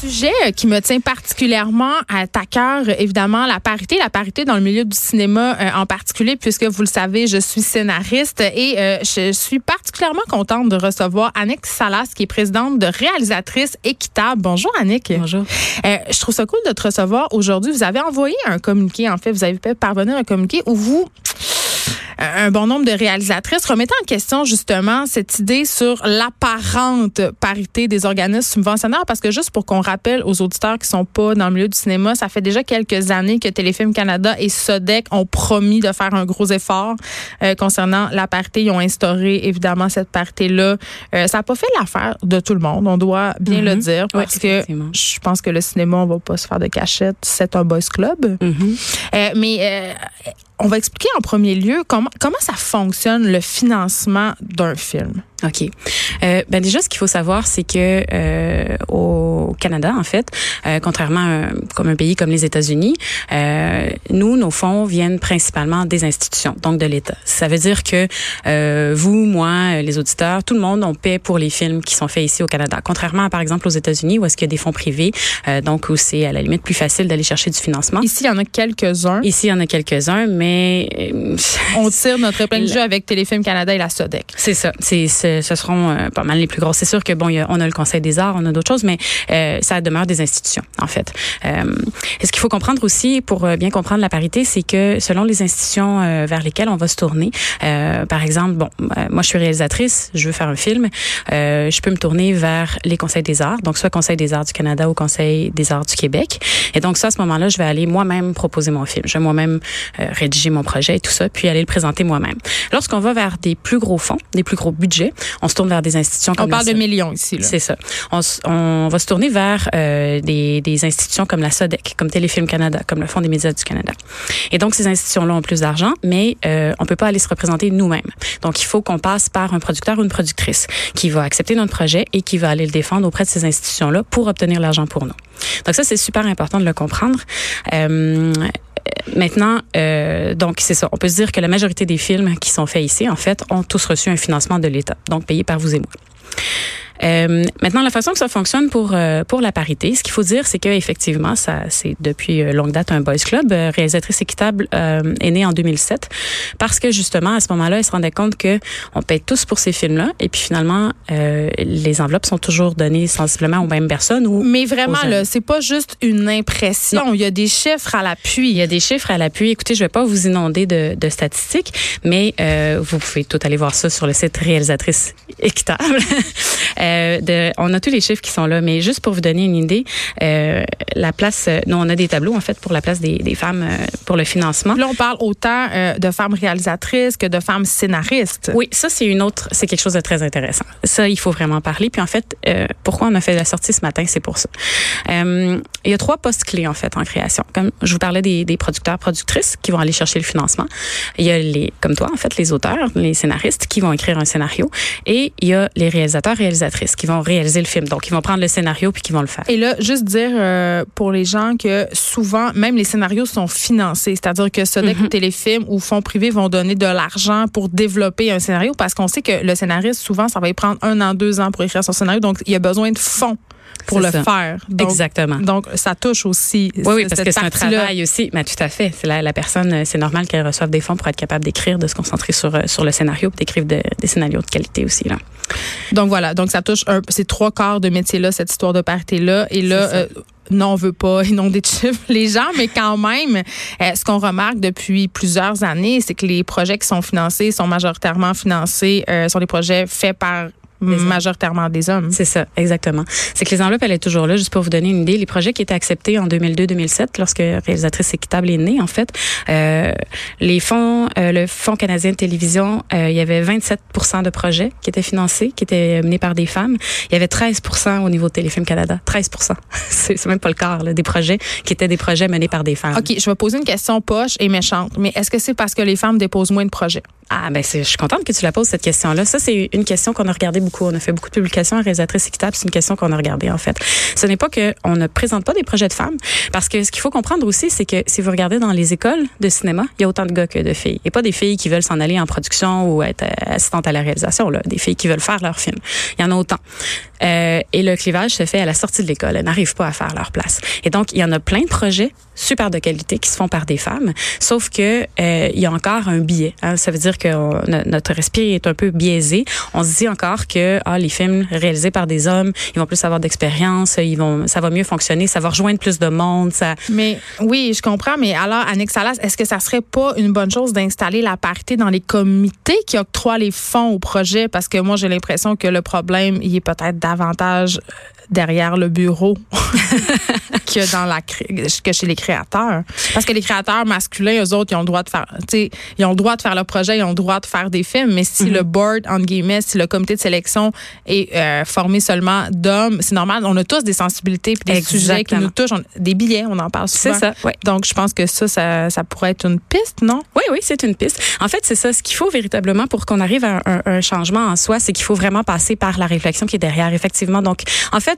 Sujet qui me tient particulièrement à ta cœur, évidemment, la parité, la parité dans le milieu du cinéma euh, en particulier, puisque vous le savez, je suis scénariste et euh, je suis particulièrement contente de recevoir Annick Salas, qui est présidente de Réalisatrice Équitable. Bonjour Annick. Bonjour. Euh, je trouve ça cool de te recevoir aujourd'hui. Vous avez envoyé un communiqué, en fait, vous avez fait parvenir un communiqué où vous un bon nombre de réalisatrices remettant en question justement cette idée sur l'apparente parité des organismes subventionnaires parce que juste pour qu'on rappelle aux auditeurs qui sont pas dans le milieu du cinéma, ça fait déjà quelques années que Téléfilm Canada et Sodec ont promis de faire un gros effort euh, concernant la parité. Ils ont instauré évidemment cette parité-là. Euh, ça n'a pas fait l'affaire de tout le monde, on doit bien le dire, Oui, parce que je pense que le cinéma, on va pas se faire de cachette. C'est un boys club. Euh, mais euh, on va expliquer en premier lieu comment, comment ça fonctionne le financement d'un film. OK. Euh, ben déjà, ce qu'il faut savoir, c'est que euh, au Canada, en fait, euh, contrairement à un, comme un pays comme les États-Unis, euh, nous, nos fonds viennent principalement des institutions, donc de l'État. Ça veut dire que euh, vous, moi, les auditeurs, tout le monde, on paie pour les films qui sont faits ici au Canada. Contrairement, à, par exemple, aux États-Unis, où est-ce qu'il y a des fonds privés, euh, donc où c'est à la limite plus facile d'aller chercher du financement. Ici, il y en a quelques-uns. Ici, il y en a quelques-uns, mais euh, On tire notre du Le- jeu avec Téléfilm Canada et la Sodec. C'est ça. C'est, ce seront euh, pas mal les plus grosses. C'est sûr que bon, y a- on a le Conseil des arts, on a d'autres choses, mais euh, ça demeure des institutions en fait. Euh, ce qu'il faut comprendre aussi pour bien comprendre la parité, c'est que selon les institutions vers lesquelles on va se tourner, par exemple, bon, moi je suis réalisatrice, je veux faire un film, je peux me tourner vers les Conseils des arts, donc soit Conseil des arts du Canada ou Conseil des arts du Québec. Et donc ça, à ce moment-là, je vais aller moi-même proposer mon film. Je vais moi-même euh, rédiger mon projet et tout ça, puis aller le présenter moi-même. Lorsqu'on va vers des plus gros fonds, des plus gros budgets, on se tourne vers des institutions On comme parle la de SODEC. millions ici. C'est ça. On, on va se tourner vers euh, des, des institutions comme la SODEC, comme Téléfilm Canada, comme le Fonds des médias du Canada. Et donc, ces institutions-là ont plus d'argent, mais euh, on peut pas aller se représenter nous-mêmes. Donc, il faut qu'on passe par un producteur ou une productrice qui va accepter notre projet et qui va aller le défendre auprès de ces institutions-là pour obtenir l'argent pour nous. Donc, ça, c'est super important de le comprendre. Euh, Maintenant, euh, donc c'est ça. On peut se dire que la majorité des films qui sont faits ici, en fait, ont tous reçu un financement de l'État, donc payé par vous et moi. Euh, maintenant, la façon que ça fonctionne pour euh, pour la parité, ce qu'il faut dire, c'est que effectivement, ça c'est depuis euh, longue date un boys club. Euh, réalisatrice équitable euh, est née en 2007 parce que justement à ce moment-là, elle se rendait compte que on paye tous pour ces films-là et puis finalement euh, les enveloppes sont toujours données sensiblement aux mêmes personnes ou Mais vraiment, là, c'est pas juste une impression. Il y a des chiffres à l'appui. Il y a des chiffres à l'appui. Écoutez, je vais pas vous inonder de, de statistiques, mais euh, vous pouvez tout aller voir ça sur le site réalisatrice équitable. Euh, de, on a tous les chiffres qui sont là, mais juste pour vous donner une idée, euh, la place, euh, nous on a des tableaux en fait pour la place des, des femmes euh, pour le financement. Là, on parle autant euh, de femmes réalisatrices que de femmes scénaristes. Oui, ça c'est une autre, c'est quelque chose de très intéressant. Ça, il faut vraiment parler. Puis en fait, euh, pourquoi on a fait la sortie ce matin, c'est pour ça. Euh, il y a trois postes clés en fait en création. Comme je vous parlais des, des producteurs, productrices qui vont aller chercher le financement. Il y a les, comme toi en fait, les auteurs, les scénaristes qui vont écrire un scénario, et il y a les réalisateurs, réalisatrices qui vont réaliser le film. Donc ils vont prendre le scénario puis qui vont le faire. Et là, juste dire euh, pour les gens que souvent, même les scénarios sont financés. C'est-à-dire que Sodec ou Téléfilm ou fonds privés vont donner de l'argent pour développer un scénario parce qu'on sait que le scénariste, souvent, ça va y prendre un an, deux ans pour écrire son scénario. Donc, il y a besoin de fonds pour le ça. faire. Donc, Exactement. Donc, ça touche aussi. Oui, oui, parce que c'est un travail aussi. Mais tout à fait. C'est la, la personne, euh, c'est normal qu'elle reçoive des fonds pour être capable d'écrire, de se concentrer sur, euh, sur le scénario, puis d'écrire de- des scénarios de qualité aussi. Là. Donc voilà, donc ça touche un, c'est trois quarts de métier là, cette histoire de parité là. Et là, euh, non, on veut pas inonder de chiffres les gens, mais quand même, ce qu'on remarque depuis plusieurs années, c'est que les projets qui sont financés sont majoritairement financés, euh, sont des projets faits par Des majoritairement des hommes. C'est ça, exactement. C'est que les enveloppes, elle est toujours là, juste pour vous donner une idée. Les projets qui étaient acceptés en 2002-2007, lorsque Réalisatrice Équitable est née, en fait, euh, les fonds, euh, le Fonds canadien de télévision, euh, il y avait 27% de projets qui étaient financés, qui étaient menés par des femmes. Il y avait 13% au niveau de Téléfilm Canada. 13 C'est c'est même pas le quart, là, des projets qui étaient des projets menés par des femmes. OK, je vais poser une question poche et méchante, mais est-ce que c'est parce que les femmes déposent moins de projets? Ah, ben, je suis contente que tu la poses, cette question-là. Ça, c'est une question qu'on a regardée beaucoup. On a fait beaucoup de publications à réalisatrice équitable. C'est une question qu'on a regardée, en fait. Ce n'est pas qu'on ne présente pas des projets de femmes, parce que ce qu'il faut comprendre aussi, c'est que si vous regardez dans les écoles de cinéma, il y a autant de gars que de filles. Et pas des filles qui veulent s'en aller en production ou être euh, assistantes à la réalisation, là. Des filles qui veulent faire leur film. Il y en a autant. Euh, et le clivage se fait à la sortie de l'école. Elles n'arrivent pas à faire leur place. Et donc, il y en a plein de projets super de qualité qui se font par des femmes, sauf que euh, il y a encore un biais. Hein. Ça veut dire que notre esprit est un peu biaisé. On se dit encore que ah, les films réalisés par des hommes, ils vont plus avoir d'expérience, ils vont, ça va mieux fonctionner, ça va rejoindre plus de monde. Ça... Mais oui, je comprends. Mais alors, Annick Salas, est-ce que ça serait pas une bonne chose d'installer la parité dans les comités qui octroient les fonds au projet? Parce que moi, j'ai l'impression que le problème, il est peut-être davantage derrière le bureau que dans la que chez les créateurs. Parce que les créateurs masculins eux autres ils ont le droit de faire tu ils ont le droit de faire leur projet ils ont le droit de faire des films. Mais si le mhm. board entre guillemets si le comité de sélection est euh, formé seulement d'hommes c'est normal. On a tous des sensibilités puis des sujets qui nous touchent. Des billets on en parle souvent. c'est ça ouais. donc je pense que ça, ça, ça pourrait être une piste non? Oui oui c'est une piste. En fait c'est ça. Ce qu'il faut véritablement pour qu'on arrive à un, un changement en soi c'est qu'il faut vraiment passer par la réflexion qui est derrière effectivement. Donc en fait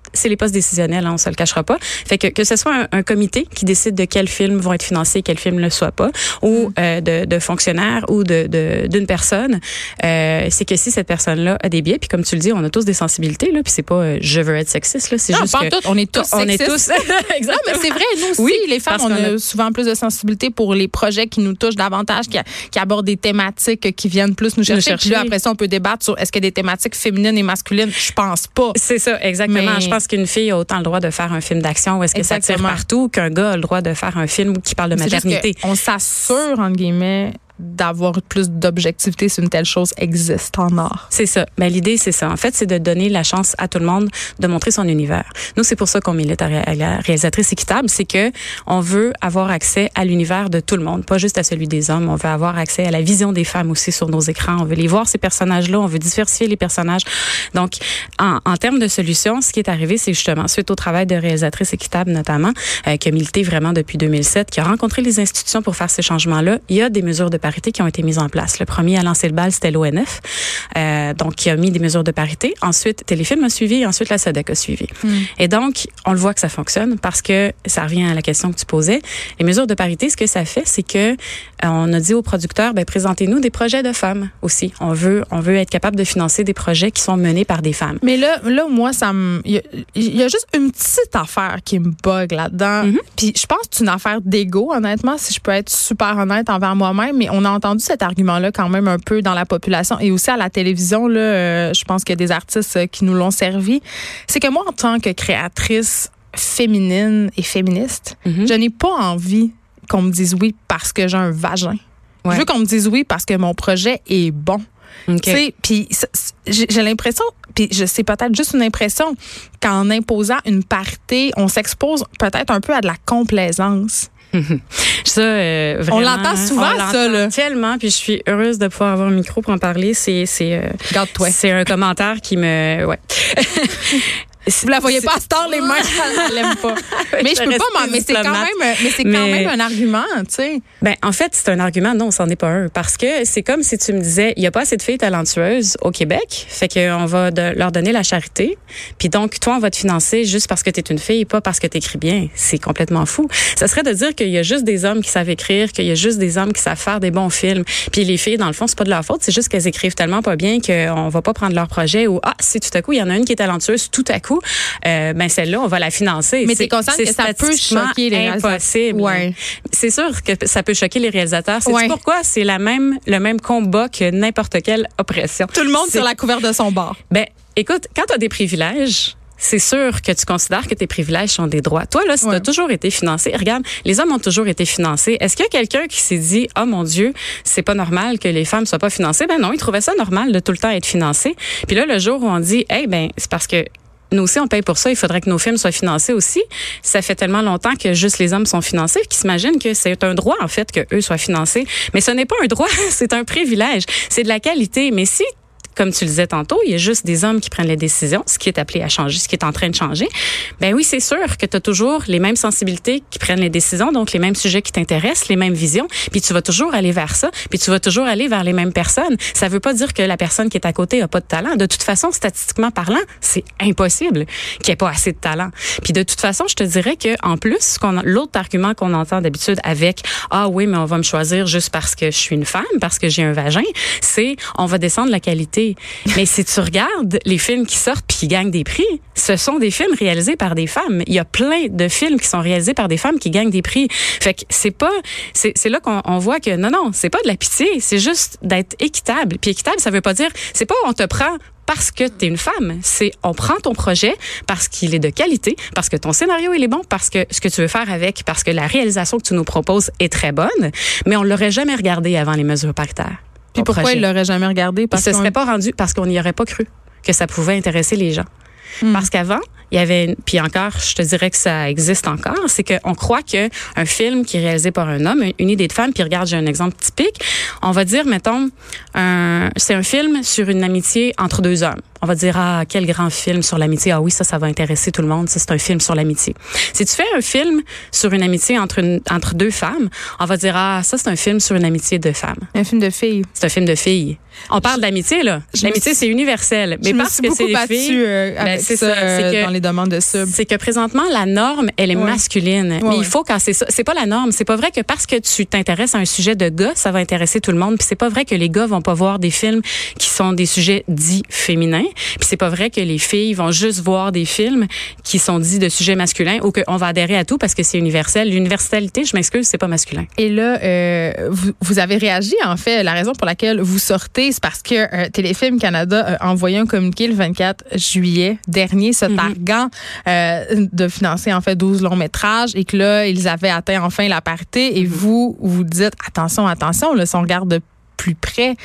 c'est les postes décisionnels, hein, on se le cachera pas. Fait que que ce soit un, comité qui décide de quels films vont être financés, quels films ne le soient pas, ou mm. euh, de, de, fonctionnaires ou de d'une personne, euh, c'est que si cette personne-là a des biais, puis comme tu le dis, on a tous des sensibilités là, puis c'est pas euh, je veux être sexiste là, c'est juste que tout, on est tous on est tous Exactement. mais c'est vrai, nous aussi, oui, les femmes, on a, souvent plus de sensibilité pour les projets qui nous touchent davantage, qui, qui abordent des thématiques qui viennent plus nous chercher. Puis là, après ça, on peut débattre sur est-ce qu'il y a des thématiques féminines et masculines. Je pense pas. C'est ça, exactement. Je pense qu'une fille a autant le droit de faire un film d'action ou est-ce que ça tire partout qu'un gars a le droit de faire un film qui parle de maternité? on s'assure, entre guillemets, d'avoir plus d'objectivité si une telle chose existe en art. C'est ça. Mais ben, l'idée, c'est ça. En fait, c'est de donner la chance à tout le monde de montrer son univers. Nous, c'est pour ça qu'on milite à la réalisatrice équitable, c'est que on veut avoir accès à l'univers de tout le monde, pas juste à celui des hommes. On veut avoir accès à la vision des femmes aussi sur nos écrans. On veut les voir, ces personnages-là. On veut diversifier les personnages. Donc, en, termes de solutions, ce qui est arrivé, c'est justement, suite au travail de réalisatrice équitable notamment, euh, qui a milité vraiment depuis 2007, qui a rencontré les institutions pour faire ces changements-là, il y a des mesures de qui ont été mises en place. Le premier à lancer le bal, c'était l'ONF, euh, donc qui a mis des mesures de parité. Ensuite, Téléfilm a suivi, et ensuite la SEDEC a suivi. Hmm. Et donc, on le voit que ça fonctionne parce que ça revient à la question que tu posais. Les mesures de parité, ce que ça fait, c'est que euh, on a dit aux producteurs, ben présentez-nous des projets de femmes aussi. On veut, on veut être capable de financer des projets qui sont menés par des femmes. Mais là, là, moi, ça me, il y, a juste une petite affaire qui me bug là-dedans. Mm-hmm. Puis je pense que c'est une affaire d'ego, honnêtement, si je peux être super honnête envers moi-même. Mais on a entendu cet argument-là quand même un peu dans la population et aussi à la télévision. Là, euh, je pense qu'il y a des artistes euh, qui nous l'ont servi. C'est que moi, en tant que créatrice féminine et féministe, mhm. je n'ai pas envie qu'on me dise oui parce que j'ai un vagin. Je veux qu'on me dise oui parce que mon projet est bon. Puis j'ai l'impression, puis je sais peut-être juste une impression qu'en imposant une parité, on s'expose peut-être un peu à de la complaisance. ça, euh, vraiment, on l'entend souvent, ça. Là. Tellement, puis je suis heureuse de pouvoir avoir un micro pour en parler. C'est, c'est, euh, c'est un commentaire qui me, ouais. Si vous la voyez pas à les mains, elle l'aime pas. mais je peux pas, mais c'est quand même, mais c'est quand même un argument, tu sais. Ben, en fait, c'est un argument, non, c'en est pas un. Parce que c'est comme si tu me disais, il y a pas assez de filles talentueuses au Québec, fait qu'on va leur donner la charité. Puis donc, toi, on va te financer juste parce que tu es une fille, pas parce que tu écris bien. C'est complètement fou. Ça serait de dire qu'il y a juste des hommes qui savent écrire, qu'il y a juste des hommes qui savent faire des bons films. Puis les filles, dans le fond, c'est pas de leur faute, c'est juste qu'elles écrivent tellement pas bien qu'on va pas prendre leur projet ou, ah, si tout à coup, il y en a une qui est talentueuse, tout à coup, euh, ben celle-là, on va la financer. Mais tu es consciente que ça peut choquer les impossible. Ouais. C'est sûr que ça peut choquer les réalisateurs. C'est pourquoi? C'est la même le même combat que n'importe quelle oppression. Tout le monde sur la couverture de son bord. Ben écoute, quand tu as des privilèges, c'est sûr que tu considères que tes privilèges sont des droits. Toi, là, si tu as toujours été financé, regarde, les hommes ont toujours été financés. Est-ce qu'il y a quelqu'un qui s'est dit, oh mon Dieu, c'est pas normal que les femmes soient pas financées? Ben non, ils trouvaient ça normal de tout le temps être financés. Puis là, le jour où on dit, eh ben, c'est parce que nous aussi, on paye pour ça. Il faudrait que nos films soient financés aussi. Ça fait tellement longtemps que juste les hommes sont financés qu'ils s'imaginent que c'est un droit, en fait, que eux soient financés. Mais ce n'est pas un droit, c'est un privilège. C'est de la qualité. Mais si comme tu le disais tantôt, il y a juste des hommes qui prennent les décisions, ce qui est appelé à changer, ce qui est en train de changer. Ben oui, c'est sûr que tu as toujours les mêmes sensibilités qui prennent les décisions, donc les mêmes sujets qui t'intéressent, les mêmes visions, puis tu vas toujours aller vers ça, puis tu vas toujours aller vers les mêmes personnes. Ça veut pas dire que la personne qui est à côté a pas de talent. De toute façon, statistiquement parlant, c'est impossible qu'il n'y ait pas assez de talent. Puis de toute façon, je te dirais que en plus, l'autre argument qu'on entend d'habitude avec ah oui, mais on va me choisir juste parce que je suis une femme, parce que j'ai un vagin, c'est on va descendre la qualité. Mais si tu regardes les films qui sortent puis qui gagnent des prix, ce sont des films réalisés par des femmes. Il y a plein de films qui sont réalisés par des femmes qui gagnent des prix. Fait que c'est pas c'est là qu'on voit que non non, c'est pas de la pitié, c'est juste d'être équitable. Puis équitable, ça veut pas dire c'est pas on te prend parce que tu es une femme. C'est on prend ton projet parce qu'il est de qualité, parce que ton scénario il est bon, parce que ce que tu veux faire avec, parce que la réalisation que tu nous proposes est très bonne, mais on l'aurait jamais regardé avant les mesures paritaires. Puis pourquoi il l'aurait jamais regardé? Parce il se serait pas rendu parce qu'on n'y aurait pas cru que ça pouvait intéresser les gens. Hmm. Parce qu'avant, il y avait, puis encore, je te dirais que ça existe encore, c'est qu'on croit que un film qui est réalisé par un homme, une idée de femme, puis regarde, j'ai un exemple typique, on va dire, mettons, c'est un film sur une amitié entre deux hommes. On va dire, ah, quel grand film sur l'amitié. Ah oui, ça, ça va intéresser tout le monde. Ça, c'est un film sur l'amitié. Si tu fais un film sur une amitié entre, une, entre deux femmes, on va dire, ah, ça, c'est un film sur une amitié de femmes. Un film de filles. C'est un film de filles. On parle d'amitié, là. L'amitié, c'est universel. Mais parce que c'est des filles. Euh, ben, c'est ça, euh, dans les demandes de sub. C'est que présentement, la norme, elle est masculine. mais il faut quand c'est ça. C'est pas la norme. C'est pas vrai que parce que tu t'intéresses à un sujet de gars, ça va intéresser tout le monde. Puis c'est pas vrai que les gars vont pas voir des films qui sont des sujets dits féminins. Puis c'est pas vrai que les filles vont juste voir des films qui sont dits de sujets masculins ou qu'on va adhérer à tout parce que c'est universel. L'universalité, je m'excuse, c'est pas masculin. Et là, euh, vous, vous, avez réagi, en fait, la raison pour laquelle vous sortez, c'est parce que euh, Téléfilm Canada a envoyé un communiqué le 24 juillet dernier se mhm. targuant euh, de financer, en fait, 12 longs métrages et que là, ils avaient atteint enfin la parité et mhm. vous, vous dites, attention, attention, là, si on regarde de plus près,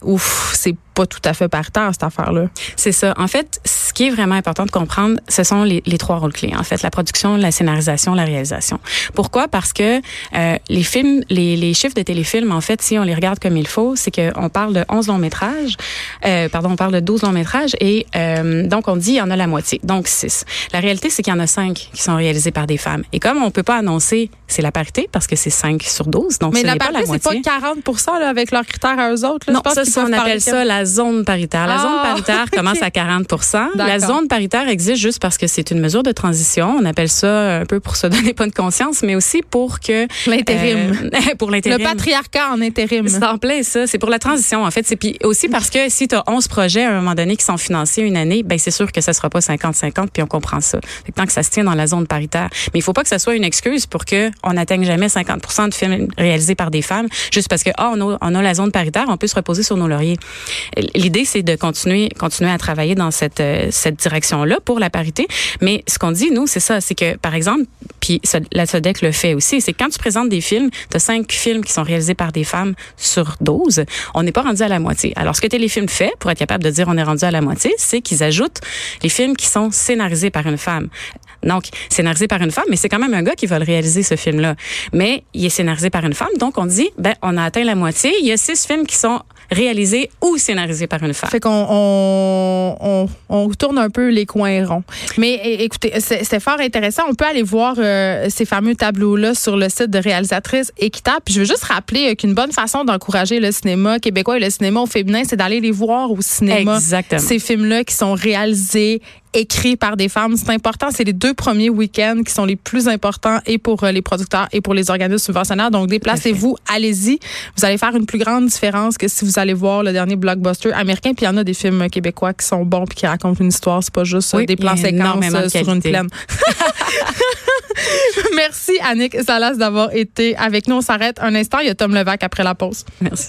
ouf, c'est pas tout à fait par cette affaire-là. C'est ça. En fait, ce qui est vraiment important de comprendre, ce sont les, les, trois rôles clés. En fait, la production, la scénarisation, la réalisation. Pourquoi? Parce que euh, les films, les, les, chiffres de téléfilms, en fait, si on les regarde comme il faut, c'est qu'on parle de 11 longs métrages, euh, pardon, on parle de 12 longs métrages et euh, donc on dit il y en a la moitié, donc 6. La réalité, c'est qu'il y en a 5 qui sont réalisés par des femmes. Et comme on peut pas annoncer, c'est la parité parce que c'est 5 sur 12, donc Mais la parité, c'est pas 40 là, avec leurs critères à eux autres. Là, non, ça, on appelle ça la zone paritaire. La zone ah, paritaire commence à 40% La zone paritaire existe juste parce que c'est une mesure de transition. On appelle ça un peu pour se donner pas de conscience, mais aussi pour que l'intérim. Euh, pour l'intérim. Le patriarcat en intérim. C'est en plein ça. C'est pour la transition en fait. C'est puis aussi parce que si tu as 11 projets à un moment donné qui sont financés une année, ben c'est sûr que ça sera pas 50-50 puis on comprend ça. tant que ça se tient dans la zone paritaire. Mais il faut pas que ça soit une excuse pour que on n'atteigne jamais 50 de films réalisés par des femmes juste parce que oh, on, a, la zone paritaire, on peut se reposer sur nos lauriers. L'idée, c'est de continuer, continuer à travailler dans cette, euh, direction-là pour la parité. Mais ce qu'on dit, nous, c'est ça, c'est que, par exemple, puis la SODEC le fait aussi, c'est quand tu présentes des films, tu as cinq films qui sont réalisés par des femmes sur 12, on n'est pas rendu à la moitié. Alors, ce que Téléfilm fait, pour être capable de dire on est rendu à la moitié, c'est qu'ils ajoutent les films qui sont scénarisés par une femme. Donc, scénarisé par une femme, mais c'est quand même un gars qui va le réaliser, ce film-là. Mais il est scénarisé par une femme, donc on dit, ben, on a atteint la moitié. Il y a six films qui sont réalisé ou scénarisé par une femme. Fait qu'on on, on, on, tourne un peu les coins ronds. Mais écoutez, c'est fort intéressant. On peut aller voir euh, ces fameux tableaux-là sur le site de réalisatrice Équitable. Puis je veux juste rappeler euh, qu'une bonne façon d'encourager le cinéma québécois et le cinéma au féminin, c'est d'aller les voir au cinéma. Exactement. Ces films-là qui sont réalisés écrits par des femmes. C'est important. C'est les deux premiers week-ends qui sont les plus importants et pour euh, les producteurs et pour les organismes subventionnaires. Donc, déplacez-vous, allez-y. Vous allez faire une plus grande différence que si vous allez voir le dernier blockbuster américain. Puis il y en a des films québécois qui sont bons puis qui racontent une histoire. C'est pas juste euh, des plans séquences euh, sur une plaine. Merci, Annick Salas, d'avoir été avec nous. On s'arrête un instant. Il y a Tom Levac après la pause. Merci.